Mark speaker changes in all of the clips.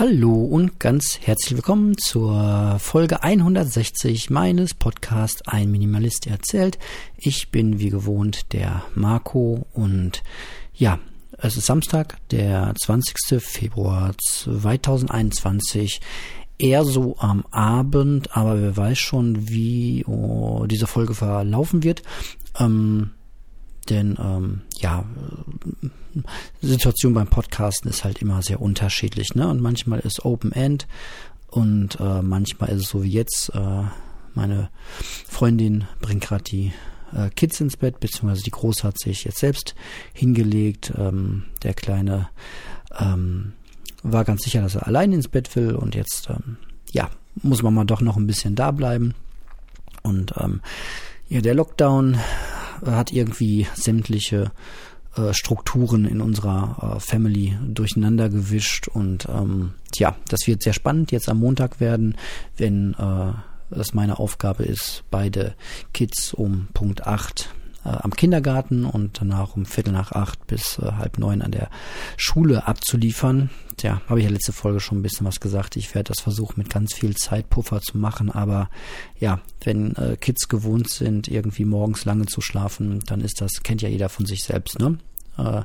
Speaker 1: Hallo und ganz herzlich willkommen zur Folge 160 meines Podcasts Ein Minimalist erzählt. Ich bin wie gewohnt der Marco und ja, es ist Samstag, der 20. Februar 2021 eher so am Abend, aber wer weiß schon, wie oh, diese Folge verlaufen wird. Ähm, denn ähm, ja, Situation beim Podcasten ist halt immer sehr unterschiedlich, ne? Und manchmal ist Open End und äh, manchmal ist es so wie jetzt. Äh, meine Freundin bringt gerade die äh, Kids ins Bett, beziehungsweise die Große hat sich jetzt selbst hingelegt. Ähm, der Kleine ähm, war ganz sicher, dass er allein ins Bett will und jetzt, ähm, ja, muss man mal doch noch ein bisschen da bleiben. Und ähm, ja, der Lockdown hat irgendwie sämtliche äh, Strukturen in unserer äh, Family durcheinander gewischt und ähm, ja, das wird sehr spannend jetzt am Montag werden, wenn äh, das meine Aufgabe ist, beide Kids um Punkt 8 äh, am Kindergarten und danach um Viertel nach acht bis äh, halb neun an der Schule abzuliefern. Tja, habe ich ja letzte Folge schon ein bisschen was gesagt. Ich werde das versuchen, mit ganz viel Zeitpuffer zu machen. Aber ja, wenn äh, Kids gewohnt sind, irgendwie morgens lange zu schlafen, dann ist das, kennt ja jeder von sich selbst, ne? Äh,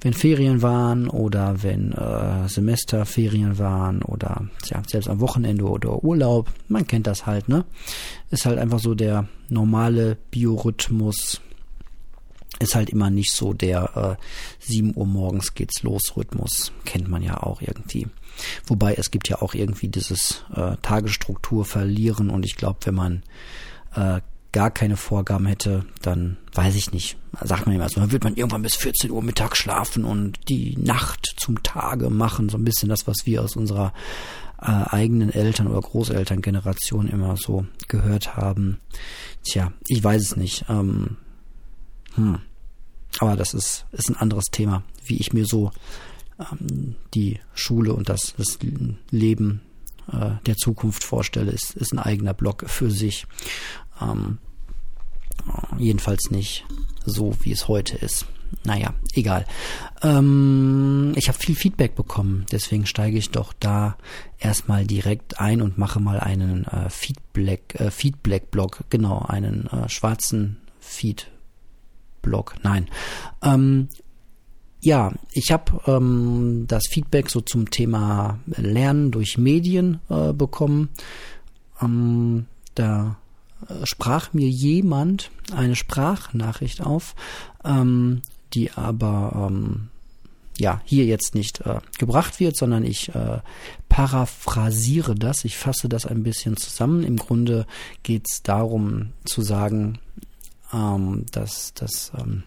Speaker 1: wenn Ferien waren oder wenn äh, Semesterferien waren oder ja, selbst am Wochenende oder Urlaub, man kennt das halt, ne? Ist halt einfach so der normale Biorhythmus ist halt immer nicht so der äh, 7 Uhr morgens geht's los Rhythmus. Kennt man ja auch irgendwie. Wobei es gibt ja auch irgendwie dieses äh, Tagesstruktur verlieren und ich glaube, wenn man äh, gar keine Vorgaben hätte, dann weiß ich nicht. Sagt man immer so, dann wird man irgendwann bis 14 Uhr Mittag schlafen und die Nacht zum Tage machen. So ein bisschen das, was wir aus unserer äh, eigenen Eltern- oder Großelterngeneration immer so gehört haben. Tja, ich weiß es nicht. Ähm, hm. Aber das ist, ist ein anderes Thema, wie ich mir so ähm, die Schule und das, das Leben äh, der Zukunft vorstelle, ist, ist ein eigener Block für sich. Ähm, jedenfalls nicht so, wie es heute ist. Naja, egal. Ähm, ich habe viel Feedback bekommen, deswegen steige ich doch da erstmal direkt ein und mache mal einen äh, Feedback, äh, Feedback-Blog, genau, einen äh, schwarzen Feed-Blog. Nein. Ähm, ja, ich habe ähm, das Feedback so zum Thema Lernen durch Medien äh, bekommen. Ähm, da äh, sprach mir jemand eine Sprachnachricht auf, ähm, die aber ähm, ja hier jetzt nicht äh, gebracht wird, sondern ich äh, paraphrasiere das, ich fasse das ein bisschen zusammen. Im Grunde geht es darum zu sagen, ähm, dass das ähm,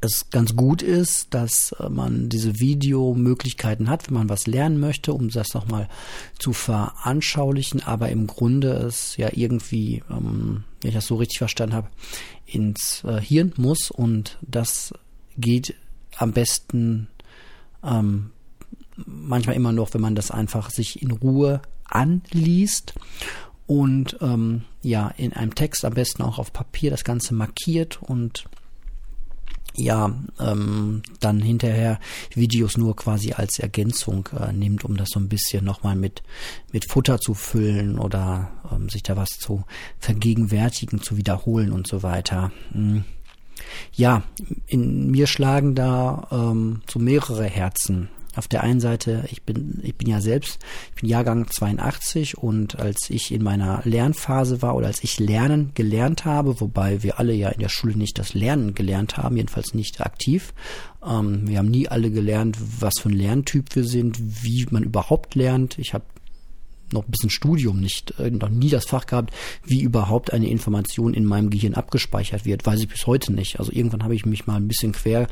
Speaker 1: es ganz gut ist, dass äh, man diese Videomöglichkeiten hat, wenn man was lernen möchte, um das nochmal zu veranschaulichen, aber im Grunde es ja irgendwie, ähm, wenn ich das so richtig verstanden habe, ins äh, Hirn muss. Und das geht am besten ähm, manchmal immer noch, wenn man das einfach sich in Ruhe anliest und ähm, ja in einem Text am besten auch auf Papier das Ganze markiert und ja ähm, dann hinterher Videos nur quasi als Ergänzung äh, nimmt, um das so ein bisschen nochmal mit, mit Futter zu füllen oder ähm, sich da was zu vergegenwärtigen, zu wiederholen und so weiter. Hm. Ja, in mir schlagen da ähm, so mehrere Herzen auf der einen Seite, ich bin, ich bin ja selbst, ich bin Jahrgang 82 und als ich in meiner Lernphase war oder als ich Lernen gelernt habe, wobei wir alle ja in der Schule nicht das Lernen gelernt haben, jedenfalls nicht aktiv. Ähm, wir haben nie alle gelernt, was für ein Lerntyp wir sind, wie man überhaupt lernt. Ich habe noch ein bisschen Studium nicht, äh, noch nie das Fach gehabt, wie überhaupt eine Information in meinem Gehirn abgespeichert wird. Weiß ich bis heute nicht. Also irgendwann habe ich mich mal ein bisschen quer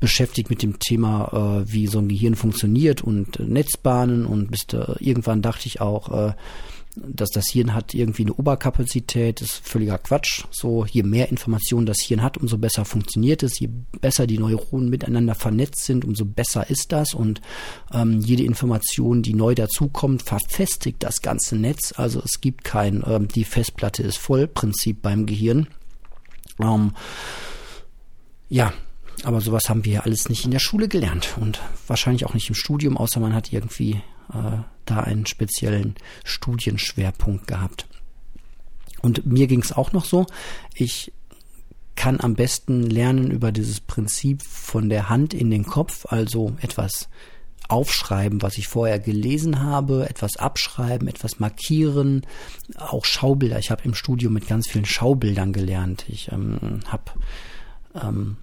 Speaker 1: beschäftigt mit dem Thema, äh, wie so ein Gehirn funktioniert und äh, Netzbahnen und bis da, irgendwann dachte ich auch, äh, dass das Hirn hat irgendwie eine Oberkapazität, ist völliger Quatsch. So, je mehr Informationen das Hirn hat, umso besser funktioniert es. Je besser die Neuronen miteinander vernetzt sind, umso besser ist das. Und ähm, jede Information, die neu dazukommt, verfestigt das ganze Netz. Also es gibt kein, ähm, die Festplatte ist voll Prinzip beim Gehirn. Ähm, ja, aber sowas haben wir alles nicht in der Schule gelernt und wahrscheinlich auch nicht im Studium, außer man hat irgendwie äh, da einen speziellen Studienschwerpunkt gehabt. Und mir ging es auch noch so. Ich kann am besten lernen über dieses Prinzip von der Hand in den Kopf, also etwas aufschreiben, was ich vorher gelesen habe, etwas abschreiben, etwas markieren, auch Schaubilder. Ich habe im Studium mit ganz vielen Schaubildern gelernt. Ich ähm, habe ähm,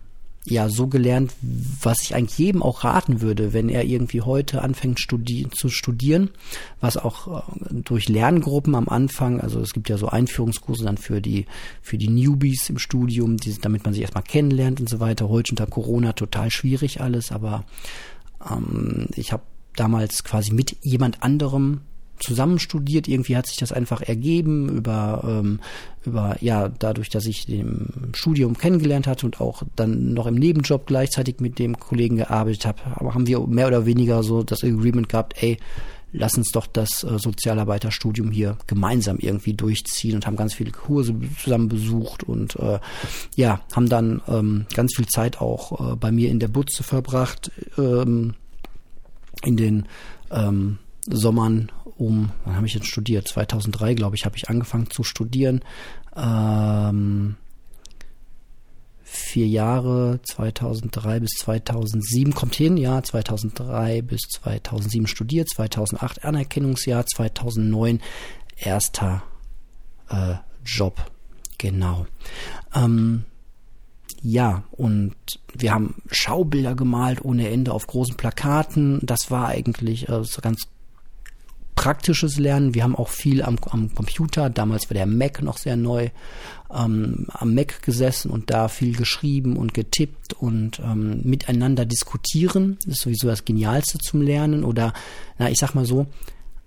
Speaker 1: ja so gelernt, was ich eigentlich jedem auch raten würde, wenn er irgendwie heute anfängt studi zu studieren, was auch äh, durch Lerngruppen am Anfang, also es gibt ja so Einführungskurse dann für die für die Newbies im Studium, die, damit man sich erstmal kennenlernt und so weiter. Heute unter Corona total schwierig alles, aber ähm, ich habe damals quasi mit jemand anderem zusammen studiert. Irgendwie hat sich das einfach ergeben über, ähm, über, ja, dadurch, dass ich im Studium kennengelernt hatte und auch dann noch im Nebenjob gleichzeitig mit dem Kollegen gearbeitet habe, haben wir mehr oder weniger so das Agreement gehabt, ey, lass uns doch das äh, Sozialarbeiterstudium hier gemeinsam irgendwie durchziehen und haben ganz viele Kurse zusammen besucht und äh, ja, haben dann ähm, ganz viel Zeit auch äh, bei mir in der Butze verbracht, ähm, in den ähm, Sommern um, wann habe ich jetzt studiert? 2003, glaube ich, habe ich angefangen zu studieren. Ähm, vier Jahre, 2003 bis 2007 kommt hin, ja, 2003 bis 2007 studiert, 2008 Anerkennungsjahr, 2009 erster äh, Job, genau. Ähm, ja, und wir haben Schaubilder gemalt ohne Ende auf großen Plakaten. Das war eigentlich äh, so ganz praktisches Lernen. Wir haben auch viel am, am Computer, damals war der Mac noch sehr neu, ähm, am Mac gesessen und da viel geschrieben und getippt und ähm, miteinander diskutieren. Das ist sowieso das Genialste zum Lernen. Oder, na, ich sag mal so,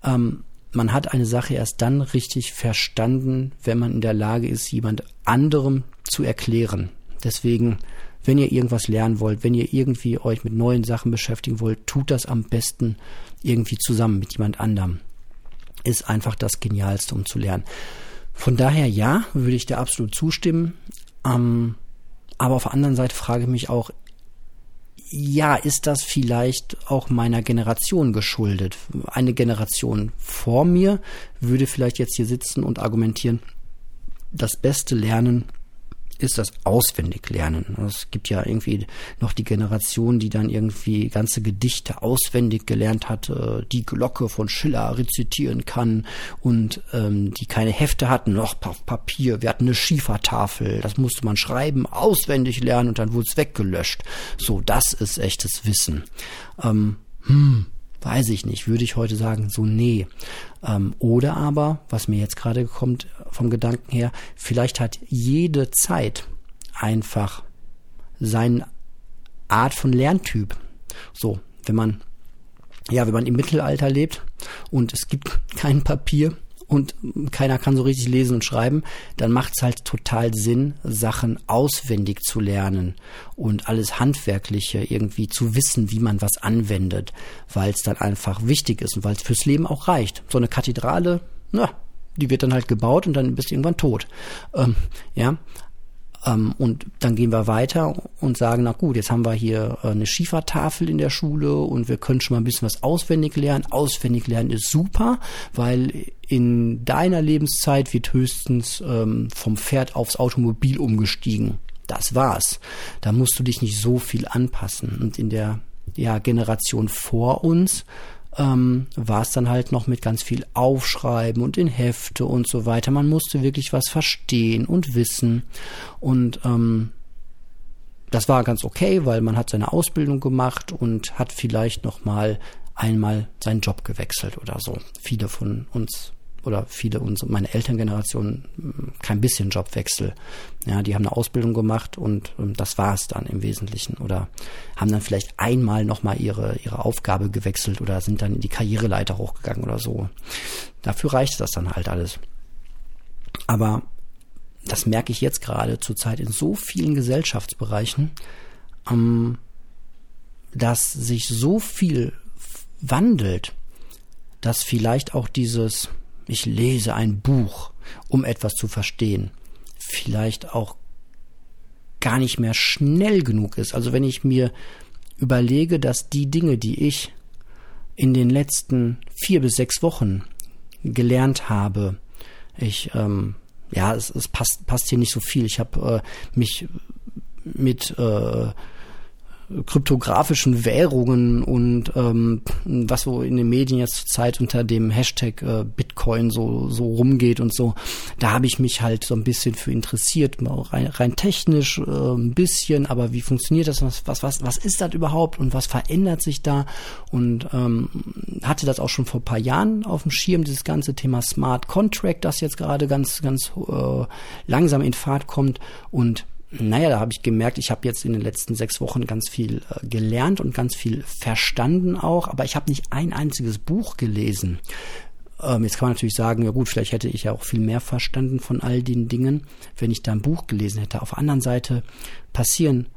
Speaker 1: ähm, man hat eine Sache erst dann richtig verstanden, wenn man in der Lage ist, jemand anderem zu erklären. Deswegen, wenn ihr irgendwas lernen wollt, wenn ihr irgendwie euch mit neuen Sachen beschäftigen wollt, tut das am besten irgendwie zusammen mit jemand anderem. Ist einfach das Genialste, um zu lernen. Von daher ja, würde ich dir absolut zustimmen. Ähm, aber auf der anderen Seite frage ich mich auch, ja, ist das vielleicht auch meiner Generation geschuldet? Eine Generation vor mir würde vielleicht jetzt hier sitzen und argumentieren, das beste Lernen ist das Auswendiglernen. Es gibt ja irgendwie noch die Generation, die dann irgendwie ganze Gedichte auswendig gelernt hat, äh, die Glocke von Schiller rezitieren kann und ähm, die keine Hefte hatten, noch Papier. Wir hatten eine Schiefertafel, das musste man schreiben, auswendig lernen und dann wurde es weggelöscht. So, das ist echtes Wissen. Ähm, hm, weiß ich nicht, würde ich heute sagen, so nee. Ähm, oder aber, was mir jetzt gerade kommt vom Gedanken her, vielleicht hat jede Zeit einfach seine Art von Lerntyp. So, wenn man, ja, wenn man im Mittelalter lebt und es gibt kein Papier, und keiner kann so richtig lesen und schreiben, dann macht es halt total Sinn, Sachen auswendig zu lernen und alles Handwerkliche irgendwie zu wissen, wie man was anwendet, weil es dann einfach wichtig ist und weil es fürs Leben auch reicht. So eine Kathedrale, na, die wird dann halt gebaut und dann bist du irgendwann tot. Ähm, ja, und dann gehen wir weiter und sagen, na gut, jetzt haben wir hier äh, eine Schiefertafel in der Schule und wir können schon mal ein bisschen was auswendig lernen. Auswendig lernen ist super, weil in deiner Lebenszeit wird höchstens ähm, vom Pferd aufs Automobil umgestiegen. Das war's. Da musst du dich nicht so viel anpassen. Und in der ja, Generation vor uns ähm, war es dann halt noch mit ganz viel Aufschreiben und in Hefte und so weiter. Man musste wirklich was verstehen und wissen. Und ähm, das war ganz okay, weil man hat seine Ausbildung gemacht und hat vielleicht noch mal einmal seinen Job gewechselt oder so. Viele von uns oder viele und meine Elterngeneration kein bisschen Jobwechsel. Ja, die haben eine Ausbildung gemacht und, und das war es dann im Wesentlichen oder haben dann vielleicht einmal nochmal ihre ihre Aufgabe gewechselt oder sind dann in die Karriereleiter hochgegangen oder so. Dafür reicht das dann halt alles. Aber das merke ich jetzt gerade zurzeit in so vielen Gesellschaftsbereichen, ähm, dass sich so viel wandelt, dass vielleicht auch dieses ich lese ein Buch, um etwas zu verstehen, vielleicht auch gar nicht mehr schnell genug ist. Also wenn ich mir überlege, dass die Dinge, die ich in den letzten vier bis sechs Wochen gelernt habe. Ich, ähm, ja, es, es passt, passt hier nicht so viel. Ich habe äh, mich mit äh, kryptografischen Währungen und ähm, was so in den Medien jetzt zur Zeit unter dem Hashtag äh, Bitcoin so so rumgeht und so, da habe ich mich halt so ein bisschen für interessiert, rein, rein technisch äh, ein bisschen, aber wie funktioniert das, was was was was ist das überhaupt und was verändert sich da? Und ähm, hatte das auch schon vor paar Jahren auf dem Schirm dieses ganze Thema Smart Contract, das jetzt gerade ganz ganz äh, langsam in Fahrt kommt. Und naja, da habe ich gemerkt, ich habe jetzt in den letzten sechs Wochen ganz viel äh, gelernt und ganz viel verstanden auch, aber ich habe nicht ein einziges Buch gelesen. Ähm, jetzt kann man natürlich sagen, ja gut, vielleicht hätte ich ja auch viel mehr verstanden von all den Dingen, wenn ich da ein Buch gelesen hätte. Auf der anderen Seite passieren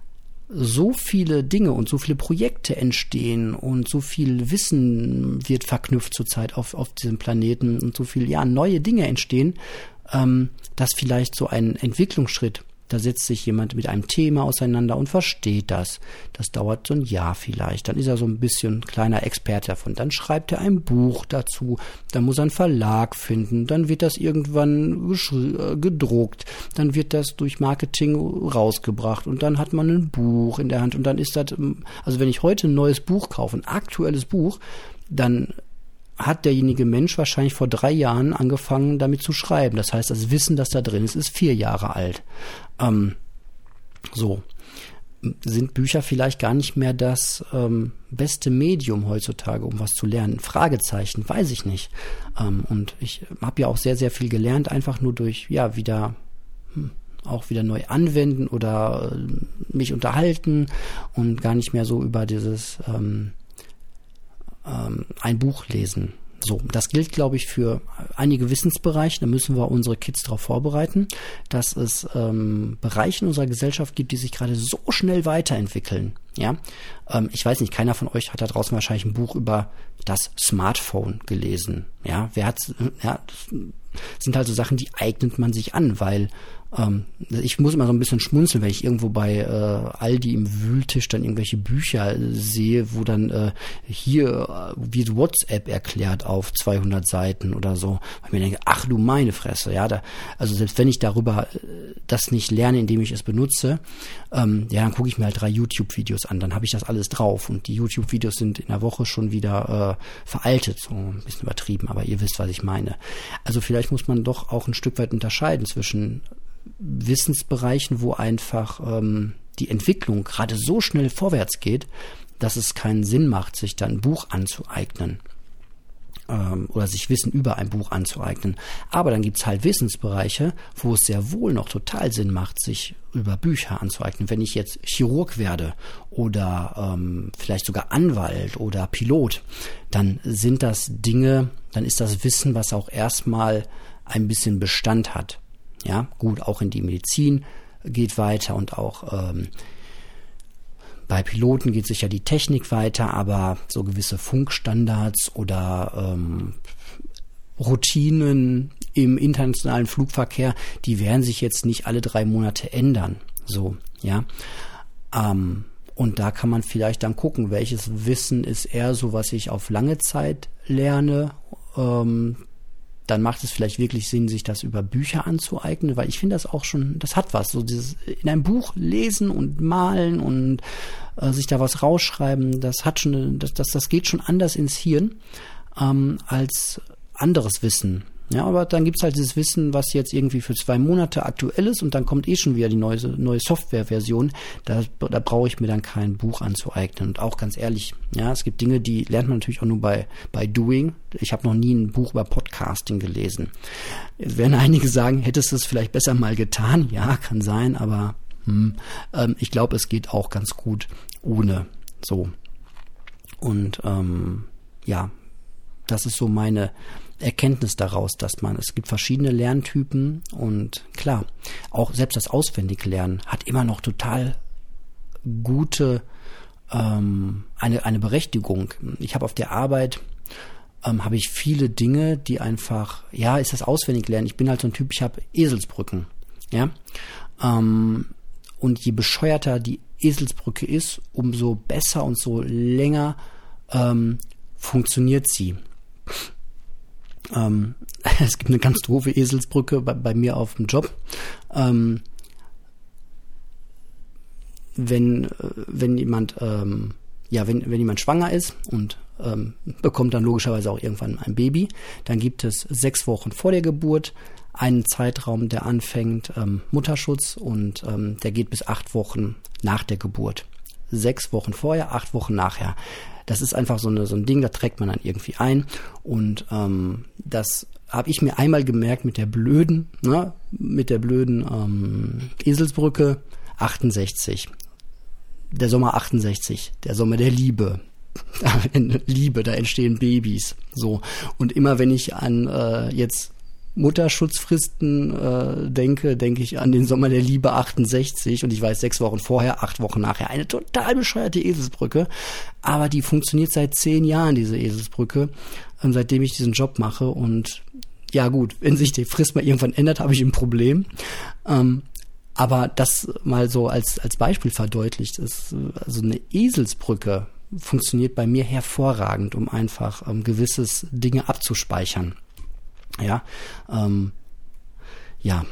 Speaker 1: so viele Dinge und so viele Projekte entstehen und so viel Wissen wird verknüpft zurzeit auf, auf diesem Planeten und so viel, ja, neue Dinge entstehen, ähm, dass vielleicht so ein Entwicklungsschritt da setzt sich jemand mit einem Thema auseinander und versteht das. Das dauert so ein Jahr vielleicht. Dann ist er so ein bisschen kleiner Experte davon. Dann schreibt er ein Buch dazu. Dann muss er einen Verlag finden. Dann wird das irgendwann äh, gedruckt. Dann wird das durch Marketing rausgebracht. Und dann hat man ein Buch in der Hand. Und dann ist das, ähm, also wenn ich heute ein neues Buch kaufe, ein aktuelles Buch, dann hat derjenige Mensch wahrscheinlich vor drei Jahren angefangen, damit zu schreiben. Das heißt, das Wissen, das da drin ist, ist vier Jahre alt. Ähm, so. Sind Bücher vielleicht gar nicht mehr das ähm, beste Medium heutzutage, um was zu lernen? Fragezeichen, weiß ich nicht. Ähm, und ich habe ja auch sehr, sehr viel gelernt, einfach nur durch, ja, wieder hm, auch wieder neu anwenden oder äh, mich unterhalten und gar nicht mehr so über dieses ähm, ähm, ein Buch lesen. So, das gilt, glaube ich, für einige Wissensbereiche. Da müssen wir unsere Kids darauf vorbereiten, dass es ähm, Bereiche in unserer Gesellschaft gibt, die sich gerade so schnell weiterentwickeln. Ja, ähm, ich weiß nicht, keiner von euch hat da draußen wahrscheinlich ein Buch über das Smartphone gelesen. Ja, wer hat, ja, das sind halt so Sachen, die eignet man sich an, weil ähm, ich muss immer so ein bisschen schmunzeln, wenn ich irgendwo bei äh, Aldi im Wühltisch dann irgendwelche Bücher sehe, wo dann äh, hier äh, wird WhatsApp erklärt auf 200 Seiten oder so. Weil ich mir denke, ach du meine Fresse, ja, da, also selbst wenn ich darüber äh, das nicht lerne, indem ich es benutze, ähm, ja, dann gucke ich mir halt drei YouTube-Videos an, dann habe ich das alles drauf und die YouTube-Videos sind in der Woche schon wieder äh, veraltet, so ein bisschen übertrieben, aber ihr wisst, was ich meine. Also vielleicht muss man doch auch ein Stück weit unterscheiden zwischen Wissensbereichen, wo einfach ähm, die Entwicklung gerade so schnell vorwärts geht, dass es keinen Sinn macht, sich dann ein Buch anzueignen ähm, oder sich Wissen über ein Buch anzueignen. Aber dann gibt's halt Wissensbereiche, wo es sehr wohl noch total Sinn macht, sich über Bücher anzueignen. Wenn ich jetzt Chirurg werde oder ähm, vielleicht sogar Anwalt oder Pilot, dann sind das Dinge, dann ist das Wissen, was auch erstmal ein bisschen Bestand hat. Ja, gut, auch in die Medizin geht weiter und auch ähm, bei Piloten geht sicher die Technik weiter, aber so gewisse Funkstandards oder ähm, Routinen im internationalen Flugverkehr, die werden sich jetzt nicht alle drei Monate ändern. So, ja. Ähm, und da kann man vielleicht dann gucken, welches Wissen ist eher so, was ich auf lange Zeit lerne, ähm, dann macht es vielleicht wirklich Sinn, sich das über Bücher anzueignen, weil ich finde das auch schon, das hat was. So dieses in einem Buch lesen und malen und äh, sich da was rausschreiben, das hat schon, das, das, das geht schon anders ins Hirn ähm, als anderes Wissen. Ja, aber dann gibt's halt dieses Wissen, was jetzt irgendwie für zwei Monate aktuell ist und dann kommt eh schon wieder die neue, neue Softwareversion. Da, da brauche ich mir dann kein Buch anzueignen. Und auch ganz ehrlich, ja, es gibt Dinge, die lernt man natürlich auch nur bei, bei Doing. Ich habe noch nie ein Buch über Podcasting gelesen. Jetzt werden einige sagen, hättest du es vielleicht besser mal getan? Ja, kann sein, aber hm, ähm, ich glaube, es geht auch ganz gut ohne so. Und ähm, ja, das ist so meine Erkenntnis daraus, dass man, es gibt verschiedene Lerntypen und klar, auch selbst das Auswendiglernen hat immer noch total gute, ähm, eine, eine Berechtigung. Ich habe auf der Arbeit, ähm, habe ich viele Dinge, die einfach, ja, ist das Auswendiglernen. Ich bin halt so ein Typ, ich habe Eselsbrücken, ja. Ähm, und je bescheuerter die Eselsbrücke ist, umso besser und so länger ähm, funktioniert sie. Ähm, es gibt eine ganz doofe Eselsbrücke bei, bei mir auf dem Job. Ähm, wenn, äh, wenn jemand, ähm, ja, wenn, wenn jemand schwanger ist und ähm, bekommt dann logischerweise auch irgendwann ein Baby, dann gibt es sechs Wochen vor der Geburt einen Zeitraum, der anfängt ähm, Mutterschutz und ähm, der geht bis acht Wochen nach der Geburt. Sechs Wochen vorher, acht Wochen nachher. Das ist einfach so, eine, so ein Ding, da trägt man dann irgendwie ein und ähm, das habe ich mir einmal gemerkt mit der blöden, ne, mit der blöden ähm, Eselsbrücke 68 der Sommer 68, der Sommer der Liebe. Liebe, da entstehen Babys. So. Und immer wenn ich an äh, jetzt Mutterschutzfristen äh, denke, denke ich an den Sommer der Liebe 68 und ich weiß sechs Wochen vorher, acht Wochen nachher. Eine total bescheuerte Eselsbrücke, aber die funktioniert seit zehn Jahren, diese Eselsbrücke, ähm, seitdem ich diesen Job mache und ja gut, wenn sich die Frist mal irgendwann ändert, habe ich ein Problem. Ähm, aber das mal so als, als Beispiel verdeutlicht ist, also eine Eselsbrücke funktioniert bei mir hervorragend, um einfach ähm, gewisses Dinge abzuspeichern. Ja, ähm, ja,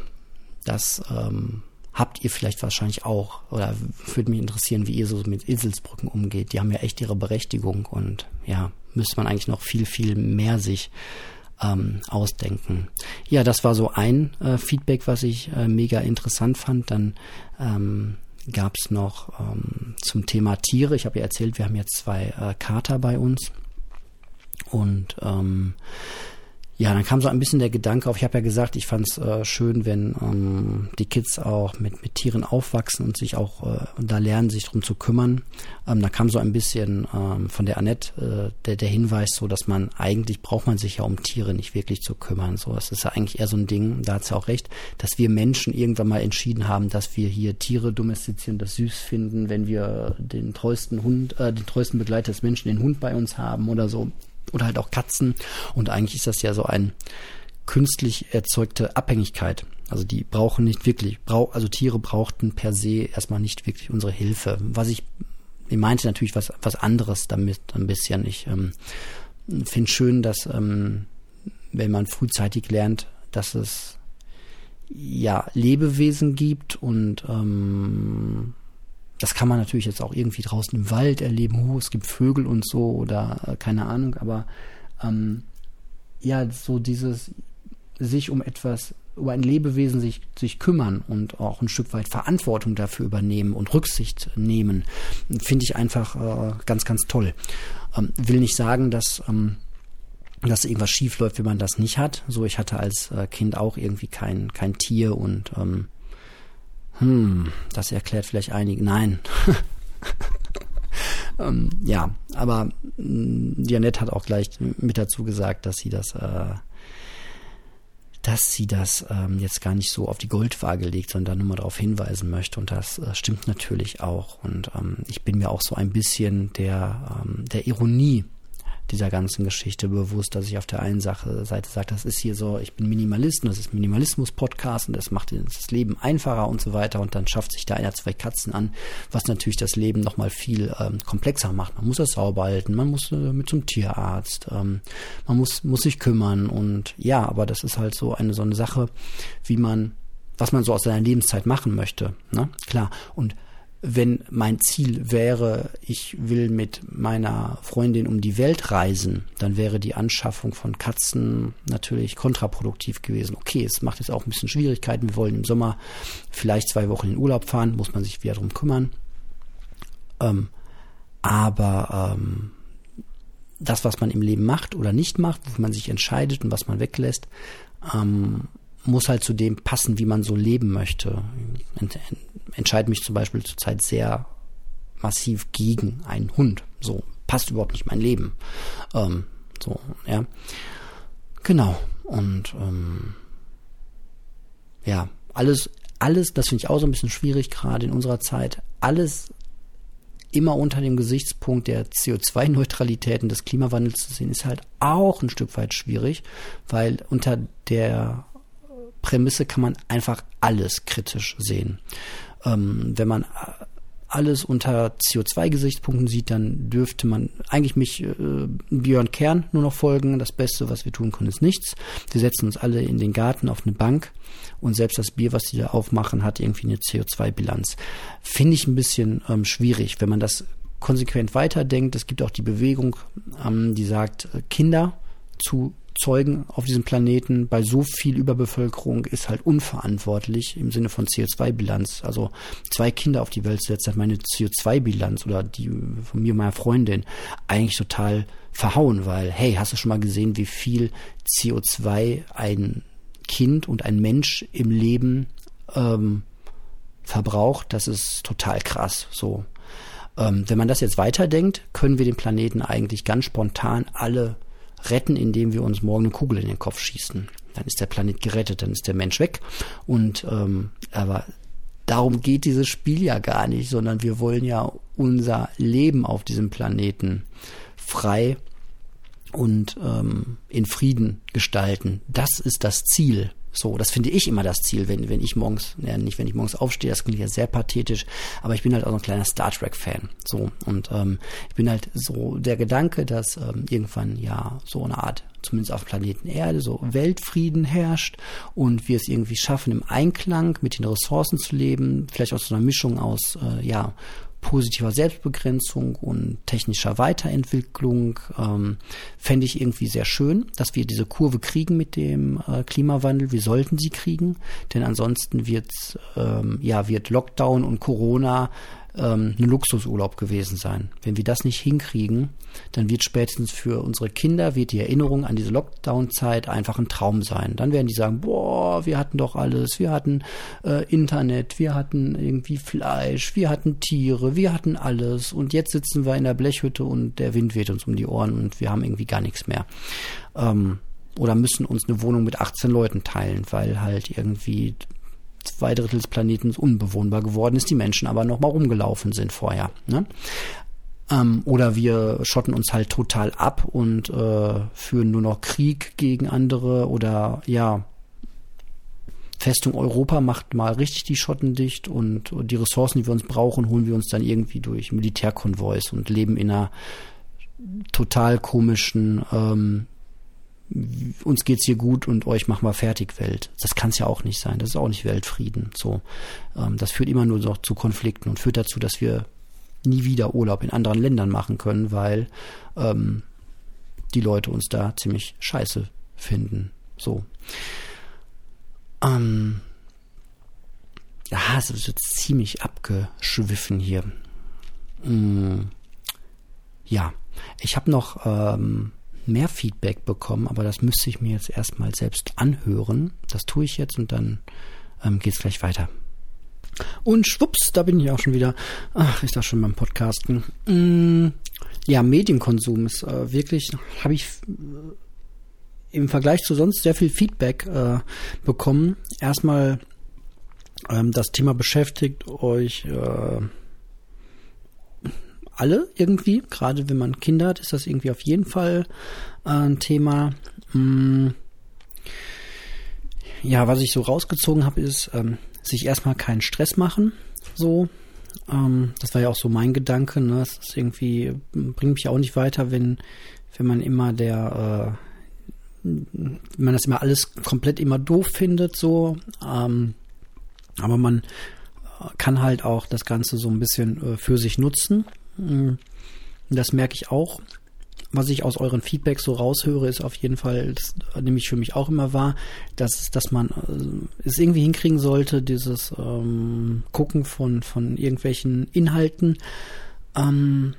Speaker 1: das ähm, habt ihr vielleicht wahrscheinlich auch oder würde mich interessieren, wie ihr so mit Eselsbrücken umgeht. Die haben ja echt ihre Berechtigung und ja, müsste man eigentlich noch viel, viel mehr sich ähm, ausdenken. Ja, das war so ein äh, Feedback, was ich äh, mega interessant fand. Dann ähm, gab es noch ähm, zum Thema Tiere. Ich habe ja erzählt, wir haben jetzt zwei äh, Kater bei uns. Und ähm, ja, dann kam so ein bisschen der Gedanke auf, ich habe ja gesagt, ich fand es äh, schön, wenn ähm, die Kids auch mit, mit Tieren aufwachsen und sich auch äh, da lernen, sich drum zu kümmern. Ähm, da kam so ein bisschen ähm, von der Annette äh, der, der Hinweis, so dass man eigentlich braucht man sich ja um Tiere nicht wirklich zu kümmern. So, es ist ja eigentlich eher so ein Ding, da hat sie auch recht, dass wir Menschen irgendwann mal entschieden haben, dass wir hier Tiere domestizieren, das süß finden, wenn wir den treuesten Hund, äh, den treuesten Begleiter des Menschen, den Hund bei uns haben oder so oder halt auch Katzen. Und eigentlich ist das ja so ein künstlich erzeugte Abhängigkeit. Also die brauchen nicht wirklich, also Tiere brauchten per se erstmal nicht wirklich unsere Hilfe. Was ich, ich meinte natürlich was, was anderes damit ein bisschen. Ich ähm, finde schön, dass ähm, wenn man frühzeitig lernt, dass es ja Lebewesen gibt und ähm, das kann man natürlich jetzt auch irgendwie draußen im Wald erleben. Oh, es gibt Vögel und so oder äh, keine Ahnung, aber ähm, ja, so dieses sich um etwas, um ein Lebewesen sich, sich kümmern und auch ein Stück weit Verantwortung dafür übernehmen und Rücksicht nehmen, finde ich einfach äh, ganz, ganz toll. Ähm, will nicht sagen, dass ähm, dass irgendwas schief läuft, wenn man das nicht hat. So, ich hatte als äh, Kind auch irgendwie kein, kein Tier und ähm, hm, das erklärt vielleicht einige. Nein. ähm, ja, aber mm, Janette hat auch gleich mit dazu gesagt, dass sie das, äh, dass sie das ähm, jetzt gar nicht so auf die Goldwaage legt, sondern nur mal darauf hinweisen möchte. Und das äh, stimmt natürlich auch. Und ähm, ich bin mir auch so ein bisschen der, ähm, der Ironie dieser ganzen Geschichte bewusst, dass ich auf der einen Seite sage, das ist hier so, ich bin Minimalist und das ist Minimalismus-Podcast und das macht das Leben einfacher und so weiter und dann schafft sich da einer zwei Katzen an, was natürlich das Leben nochmal viel ähm, komplexer macht. Man muss das sauber halten, man muss äh, mit zum Tierarzt, ähm, man muss, muss sich kümmern und ja, aber das ist halt so eine, so eine Sache, wie man was man so aus seiner Lebenszeit machen möchte. Ne? Klar. Und wenn mein Ziel wäre, ich will mit meiner Freundin um die Welt reisen, dann wäre die Anschaffung von Katzen natürlich kontraproduktiv gewesen. Okay, es macht jetzt auch ein bisschen Schwierigkeiten. Wir wollen im Sommer vielleicht zwei Wochen in Urlaub fahren, muss man sich wieder drum kümmern. Ähm, aber ähm, das, was man im Leben macht oder nicht macht, wofür man sich entscheidet und was man weglässt, ähm, muss halt zu dem passen, wie man so leben möchte. Ich entscheide mich zum Beispiel zurzeit sehr massiv gegen einen Hund. So passt überhaupt nicht mein Leben. Ähm, so, ja. Genau. Und ähm, ja, alles, alles, das finde ich auch so ein bisschen schwierig, gerade in unserer Zeit, alles immer unter dem Gesichtspunkt der CO2-Neutralität und des Klimawandels zu sehen, ist halt auch ein Stück weit schwierig, weil unter der Prämisse kann man einfach alles kritisch sehen. Ähm, wenn man alles unter CO2-Gesichtspunkten sieht, dann dürfte man eigentlich mich äh, Björn Kern nur noch folgen. Das Beste, was wir tun können, ist nichts. Wir setzen uns alle in den Garten auf eine Bank und selbst das Bier, was die da aufmachen, hat irgendwie eine CO2-Bilanz. Finde ich ein bisschen ähm, schwierig, wenn man das konsequent weiterdenkt. Es gibt auch die Bewegung, ähm, die sagt, äh, Kinder zu Zeugen auf diesem Planeten bei so viel Überbevölkerung ist halt unverantwortlich im Sinne von CO2-Bilanz. Also zwei Kinder auf die Welt zu setzen, hat meine CO2-Bilanz oder die von mir meiner Freundin eigentlich total verhauen, weil, hey, hast du schon mal gesehen, wie viel CO2 ein Kind und ein Mensch im Leben ähm, verbraucht? Das ist total krass. So. Ähm, wenn man das jetzt weiterdenkt, können wir den Planeten eigentlich ganz spontan alle retten, indem wir uns morgen eine Kugel in den Kopf schießen. Dann ist der Planet gerettet, dann ist der Mensch weg. Und ähm, aber darum geht dieses Spiel ja gar nicht, sondern wir wollen ja unser Leben auf diesem Planeten frei und ähm, in Frieden gestalten. Das ist das Ziel so, das finde ich immer das Ziel, wenn, wenn ich morgens, ja, nicht wenn ich morgens aufstehe, das klingt ja sehr pathetisch, aber ich bin halt auch ein kleiner Star Trek-Fan. So, und ähm, ich bin halt so der Gedanke, dass ähm, irgendwann ja so eine Art, zumindest auf Planeten Erde, so Weltfrieden herrscht und wir es irgendwie schaffen, im Einklang mit den Ressourcen zu leben, vielleicht aus so einer Mischung aus, äh, ja, positiver Selbstbegrenzung und technischer Weiterentwicklung ähm, fände ich irgendwie sehr schön, dass wir diese Kurve kriegen mit dem äh, Klimawandel. Wir sollten sie kriegen, denn ansonsten wird ähm, ja wird Lockdown und Corona ähm, ein Luxusurlaub gewesen sein. Wenn wir das nicht hinkriegen, dann wird spätestens für unsere Kinder wird die Erinnerung an diese Lockdown-Zeit einfach ein Traum sein. Dann werden die sagen, boah, wir hatten doch alles, wir hatten äh, Internet, wir hatten irgendwie Fleisch, wir hatten Tiere, wir hatten alles und jetzt sitzen wir in der Blechhütte und der Wind weht uns um die Ohren und wir haben irgendwie gar nichts mehr. Ähm, oder müssen uns eine Wohnung mit 18 Leuten teilen, weil halt irgendwie zwei Drittel des Planeten unbewohnbar geworden ist, die Menschen aber noch mal rumgelaufen sind vorher. Ne? Ähm, oder wir schotten uns halt total ab und äh, führen nur noch Krieg gegen andere oder ja, Festung Europa macht mal richtig die Schotten dicht und, und die Ressourcen, die wir uns brauchen, holen wir uns dann irgendwie durch Militärkonvois und leben in einer total komischen ähm, uns geht's hier gut und euch machen wir fertig Welt. Das kann es ja auch nicht sein. Das ist auch nicht Weltfrieden. So, ähm, das führt immer nur noch zu Konflikten und führt dazu, dass wir nie wieder Urlaub in anderen Ländern machen können, weil ähm, die Leute uns da ziemlich scheiße finden. So. Ähm, ja, es ist jetzt ziemlich abgeschwiffen hier. Mm, ja, ich habe noch ähm, mehr Feedback bekommen, aber das müsste ich mir jetzt erstmal selbst anhören. Das tue ich jetzt und dann ähm, geht es gleich weiter. Und schwupps, da bin ich auch schon wieder. Ach, ich dachte schon beim Podcasten. Mm, ja, Medienkonsum ist äh, wirklich, habe ich äh, im Vergleich zu sonst sehr viel Feedback äh, bekommen. Erstmal ähm, das Thema beschäftigt euch äh, alle irgendwie. Gerade wenn man Kinder hat, ist das irgendwie auf jeden Fall äh, ein Thema. Hm. Ja, was ich so rausgezogen habe, ist ähm, sich erstmal keinen Stress machen. So, ähm, das war ja auch so mein Gedanke. Ne? Das ist irgendwie bringt mich auch nicht weiter, wenn wenn man immer der äh, wenn man das immer alles komplett immer doof findet. So, ähm, aber man kann halt auch das Ganze so ein bisschen äh, für sich nutzen. Das merke ich auch. Was ich aus euren Feedbacks so raushöre, ist auf jeden Fall, das nehme ich für mich auch immer wahr, dass, dass man äh, es irgendwie hinkriegen sollte, dieses ähm, Gucken von, von irgendwelchen Inhalten, ähm,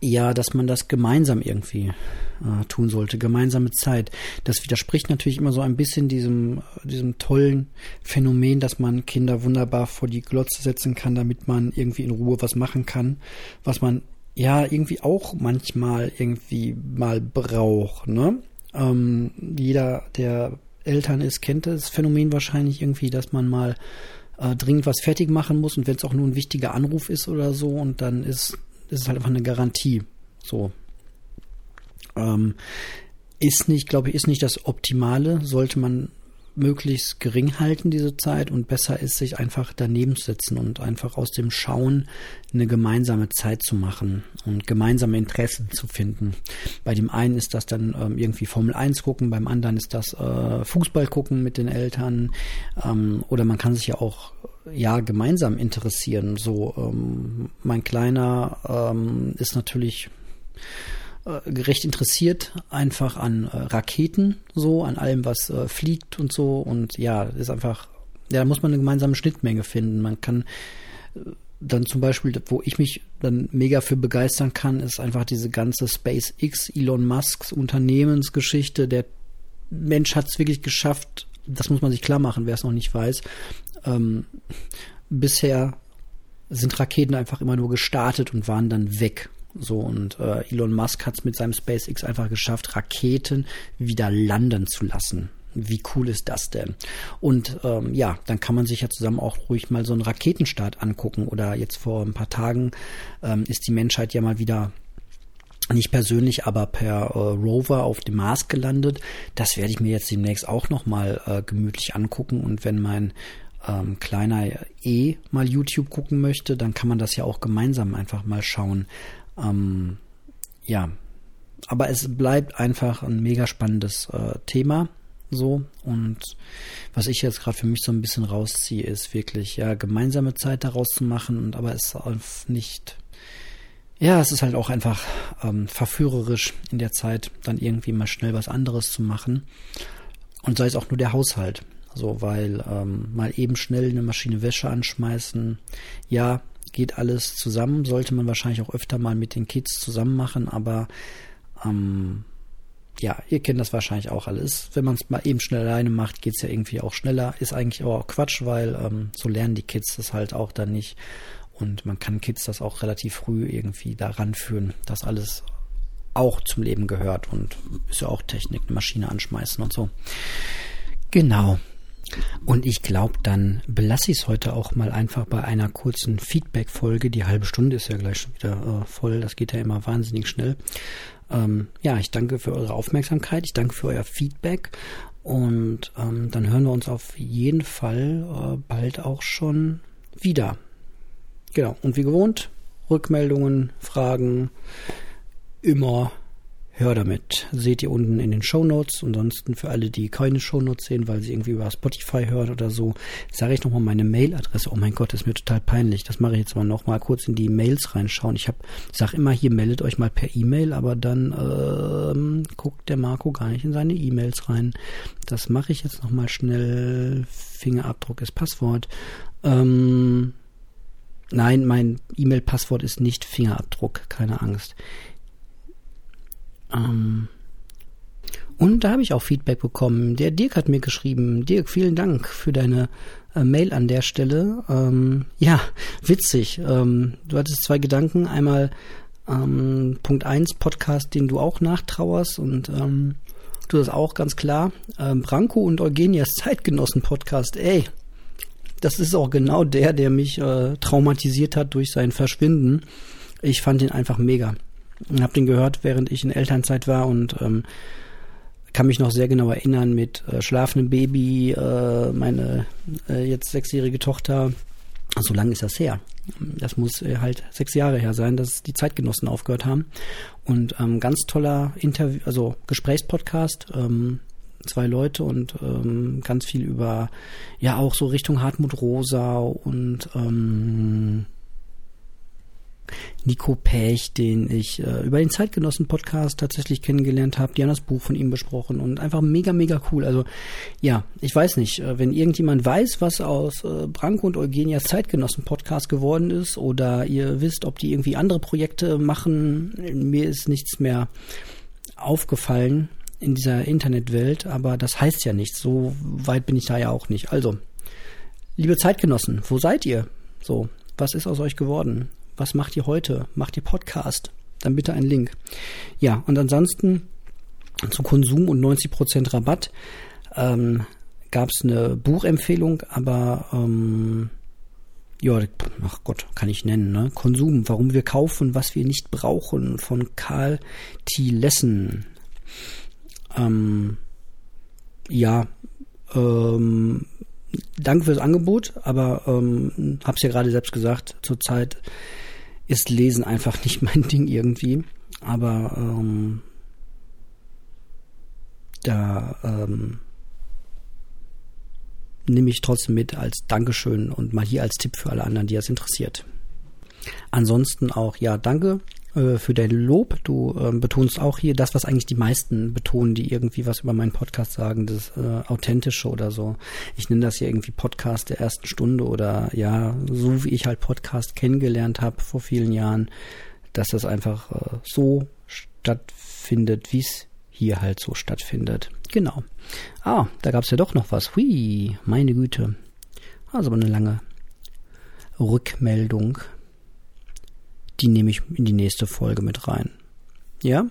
Speaker 1: ja, dass man das gemeinsam irgendwie äh, tun sollte, gemeinsame Zeit. Das widerspricht natürlich immer so ein bisschen diesem, diesem tollen Phänomen, dass man Kinder wunderbar vor die Glotze setzen kann, damit man irgendwie in Ruhe was machen kann, was man ja irgendwie auch manchmal irgendwie mal braucht, ne? Ähm, jeder, der Eltern ist, kennt das Phänomen wahrscheinlich irgendwie, dass man mal äh, dringend was fertig machen muss und wenn es auch nur ein wichtiger Anruf ist oder so und dann ist das ist halt einfach eine Garantie. So. Ähm, ist nicht, glaube ich, ist nicht das Optimale. Sollte man möglichst gering halten, diese Zeit, und besser ist, sich einfach daneben zu setzen und einfach aus dem Schauen eine gemeinsame Zeit zu machen und gemeinsame Interessen zu finden. Bei dem einen ist das dann ähm, irgendwie Formel 1 gucken, beim anderen ist das äh, Fußball gucken mit den Eltern ähm, oder man kann sich ja auch ja gemeinsam interessieren. So ähm, mein Kleiner ähm, ist natürlich äh, recht interessiert einfach an äh, Raketen, so, an allem, was äh, fliegt und so. Und ja, ist einfach, ja, da muss man eine gemeinsame Schnittmenge finden. Man kann äh, dann zum Beispiel, wo ich mich dann mega für begeistern kann, ist einfach diese ganze SpaceX, Elon Musks Unternehmensgeschichte. Der Mensch hat es wirklich geschafft, das muss man sich klar machen, wer es noch nicht weiß. Ähm, bisher sind Raketen einfach immer nur gestartet und waren dann weg. So, und äh, Elon Musk hat es mit seinem SpaceX einfach geschafft, Raketen wieder landen zu lassen. Wie cool ist das denn? Und ähm, ja, dann kann man sich ja zusammen auch ruhig mal so einen Raketenstart angucken. Oder jetzt vor ein paar Tagen ähm, ist die Menschheit ja mal wieder nicht persönlich, aber per äh, Rover auf dem Mars gelandet. Das werde ich mir jetzt demnächst auch noch mal äh, gemütlich angucken. Und wenn mein ähm, kleiner E mal YouTube gucken möchte, dann kann man das ja auch gemeinsam einfach mal schauen. Ähm, ja, aber es bleibt einfach ein mega spannendes äh, Thema. So, und was ich jetzt gerade für mich so ein bisschen rausziehe, ist wirklich, ja, gemeinsame Zeit daraus zu machen, und aber es ist nicht, ja, es ist halt auch einfach ähm, verführerisch in der Zeit, dann irgendwie mal schnell was anderes zu machen. Und sei es auch nur der Haushalt. So, weil ähm, mal eben schnell eine Maschine Wäsche anschmeißen, ja, geht alles zusammen, sollte man wahrscheinlich auch öfter mal mit den Kids zusammen machen, aber ähm, ja, ihr kennt das wahrscheinlich auch alles. Wenn man es mal eben schnell alleine macht, geht es ja irgendwie auch schneller. Ist eigentlich aber auch Quatsch, weil ähm, so lernen die Kids das halt auch dann nicht. Und man kann Kids das auch relativ früh irgendwie daran führen, dass alles auch zum Leben gehört und ist ja auch Technik, eine Maschine anschmeißen und so. Genau. Und ich glaube, dann belasse ich es heute auch mal einfach bei einer kurzen Feedback-Folge. Die halbe Stunde ist ja gleich schon wieder äh, voll. Das geht ja immer wahnsinnig schnell. Ähm, ja, ich danke für eure Aufmerksamkeit. Ich danke für euer Feedback. Und ähm, dann hören wir uns auf jeden Fall äh, bald auch schon wieder. Genau. Und wie gewohnt, Rückmeldungen, Fragen immer Hör damit. Seht ihr unten in den Show Notes. Ansonsten für alle, die keine Show Notes sehen, weil sie irgendwie über Spotify hören oder so, sage ich nochmal meine Mailadresse. Oh mein Gott, das ist mir total peinlich. Das mache ich jetzt mal nochmal kurz in die Mails reinschauen. Ich habe, sage immer hier, meldet euch mal per E-Mail, aber dann ähm, guckt der Marco gar nicht in seine E-Mails rein. Das mache ich jetzt nochmal schnell. Fingerabdruck ist Passwort. Ähm, nein, mein E-Mail-Passwort ist nicht Fingerabdruck, keine Angst. Ähm, und da habe ich auch Feedback bekommen. Der Dirk hat mir geschrieben. Dirk, vielen Dank für deine äh, Mail an der Stelle. Ähm, ja, witzig. Ähm, du hattest zwei Gedanken. Einmal ähm, Punkt 1 Podcast, den du auch nachtrauerst und ähm, du das auch ganz klar. Ähm, Branko und Eugenias Zeitgenossen Podcast. Ey, das ist auch genau der, der mich äh, traumatisiert hat durch sein Verschwinden. Ich fand ihn einfach mega und habe den gehört, während ich in Elternzeit war und ähm, kann mich noch sehr genau erinnern mit äh, schlafendem Baby, äh, meine äh, jetzt sechsjährige Tochter. So lange ist das her. Das muss äh, halt sechs Jahre her sein, dass die Zeitgenossen aufgehört haben. Und ähm, ganz toller Interview, also Gesprächspodcast. Ähm, zwei Leute und ähm, ganz viel über ja auch so Richtung Hartmut Rosa und ähm, Nico Pech, den ich äh, über den Zeitgenossen-Podcast tatsächlich kennengelernt habe. Die haben das Buch von ihm besprochen und einfach mega, mega cool. Also ja, ich weiß nicht, äh, wenn irgendjemand weiß, was aus äh, Branko und Eugenias Zeitgenossen-Podcast geworden ist oder ihr wisst, ob die irgendwie andere Projekte machen, mir ist nichts mehr aufgefallen in dieser Internetwelt, aber das heißt ja nichts. So weit bin ich da ja auch nicht. Also, liebe Zeitgenossen, wo seid ihr? So, was ist aus euch geworden? Was macht ihr heute? Macht ihr Podcast? Dann bitte einen Link. Ja, und ansonsten zu Konsum und 90% Rabatt ähm, gab es eine Buchempfehlung, aber ähm, ja, ach Gott, kann ich nennen, ne? Konsum, warum wir kaufen, was wir nicht brauchen, von Karl T. Lessen. Ähm, ja, Ähm, danke fürs Angebot, aber ähm, hab's ja gerade selbst gesagt, zurzeit ist Lesen einfach nicht mein Ding irgendwie. Aber ähm, da ähm, nehme ich trotzdem mit als Dankeschön und mal hier als Tipp für alle anderen, die das interessiert. Ansonsten auch, ja, danke äh, für dein Lob. Du ähm, betonst auch hier das, was eigentlich die meisten betonen, die irgendwie was über meinen Podcast sagen, das äh, Authentische oder so. Ich nenne das hier irgendwie Podcast der ersten Stunde oder ja, so wie ich halt Podcast kennengelernt habe vor vielen Jahren, dass das einfach äh, so stattfindet, wie es hier halt so stattfindet. Genau. Ah, da gab es ja doch noch was. Hui, meine Güte. Also eine lange Rückmeldung die nehme ich in die nächste Folge mit rein. Ja?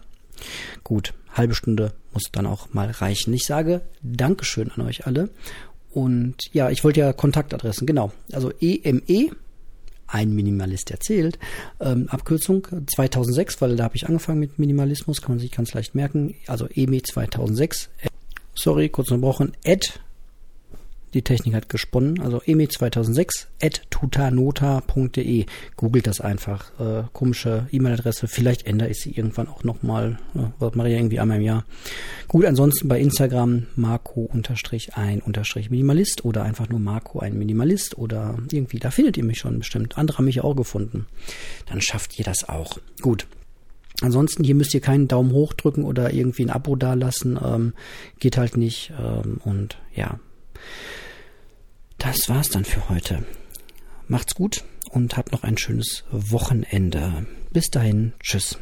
Speaker 1: Gut, halbe Stunde muss dann auch mal reichen. Ich sage Dankeschön an euch alle. Und ja, ich wollte ja Kontaktadressen, genau. Also EME, ein Minimalist erzählt, ähm, Abkürzung 2006, weil da habe ich angefangen mit Minimalismus, kann man sich ganz leicht merken. Also EME 2006, sorry, kurz unterbrochen, at die Technik hat gesponnen. Also EMI 2006 at tutanota.de. Googelt das einfach. Äh, komische E-Mail-Adresse. Vielleicht ändere ich sie irgendwann auch nochmal. Äh, was mache ich irgendwie einmal im Jahr. Gut, ansonsten bei Instagram Marco-ein-Minimalist oder einfach nur Marco ein Minimalist oder irgendwie. Da findet ihr mich schon bestimmt. Andere haben mich auch gefunden. Dann schafft ihr das auch. Gut. Ansonsten, hier müsst ihr keinen Daumen hoch drücken oder irgendwie ein Abo dalassen. Ähm, geht halt nicht. Ähm, und ja. Das war's dann für heute. Macht's gut und habt noch ein schönes Wochenende. Bis dahin, tschüss.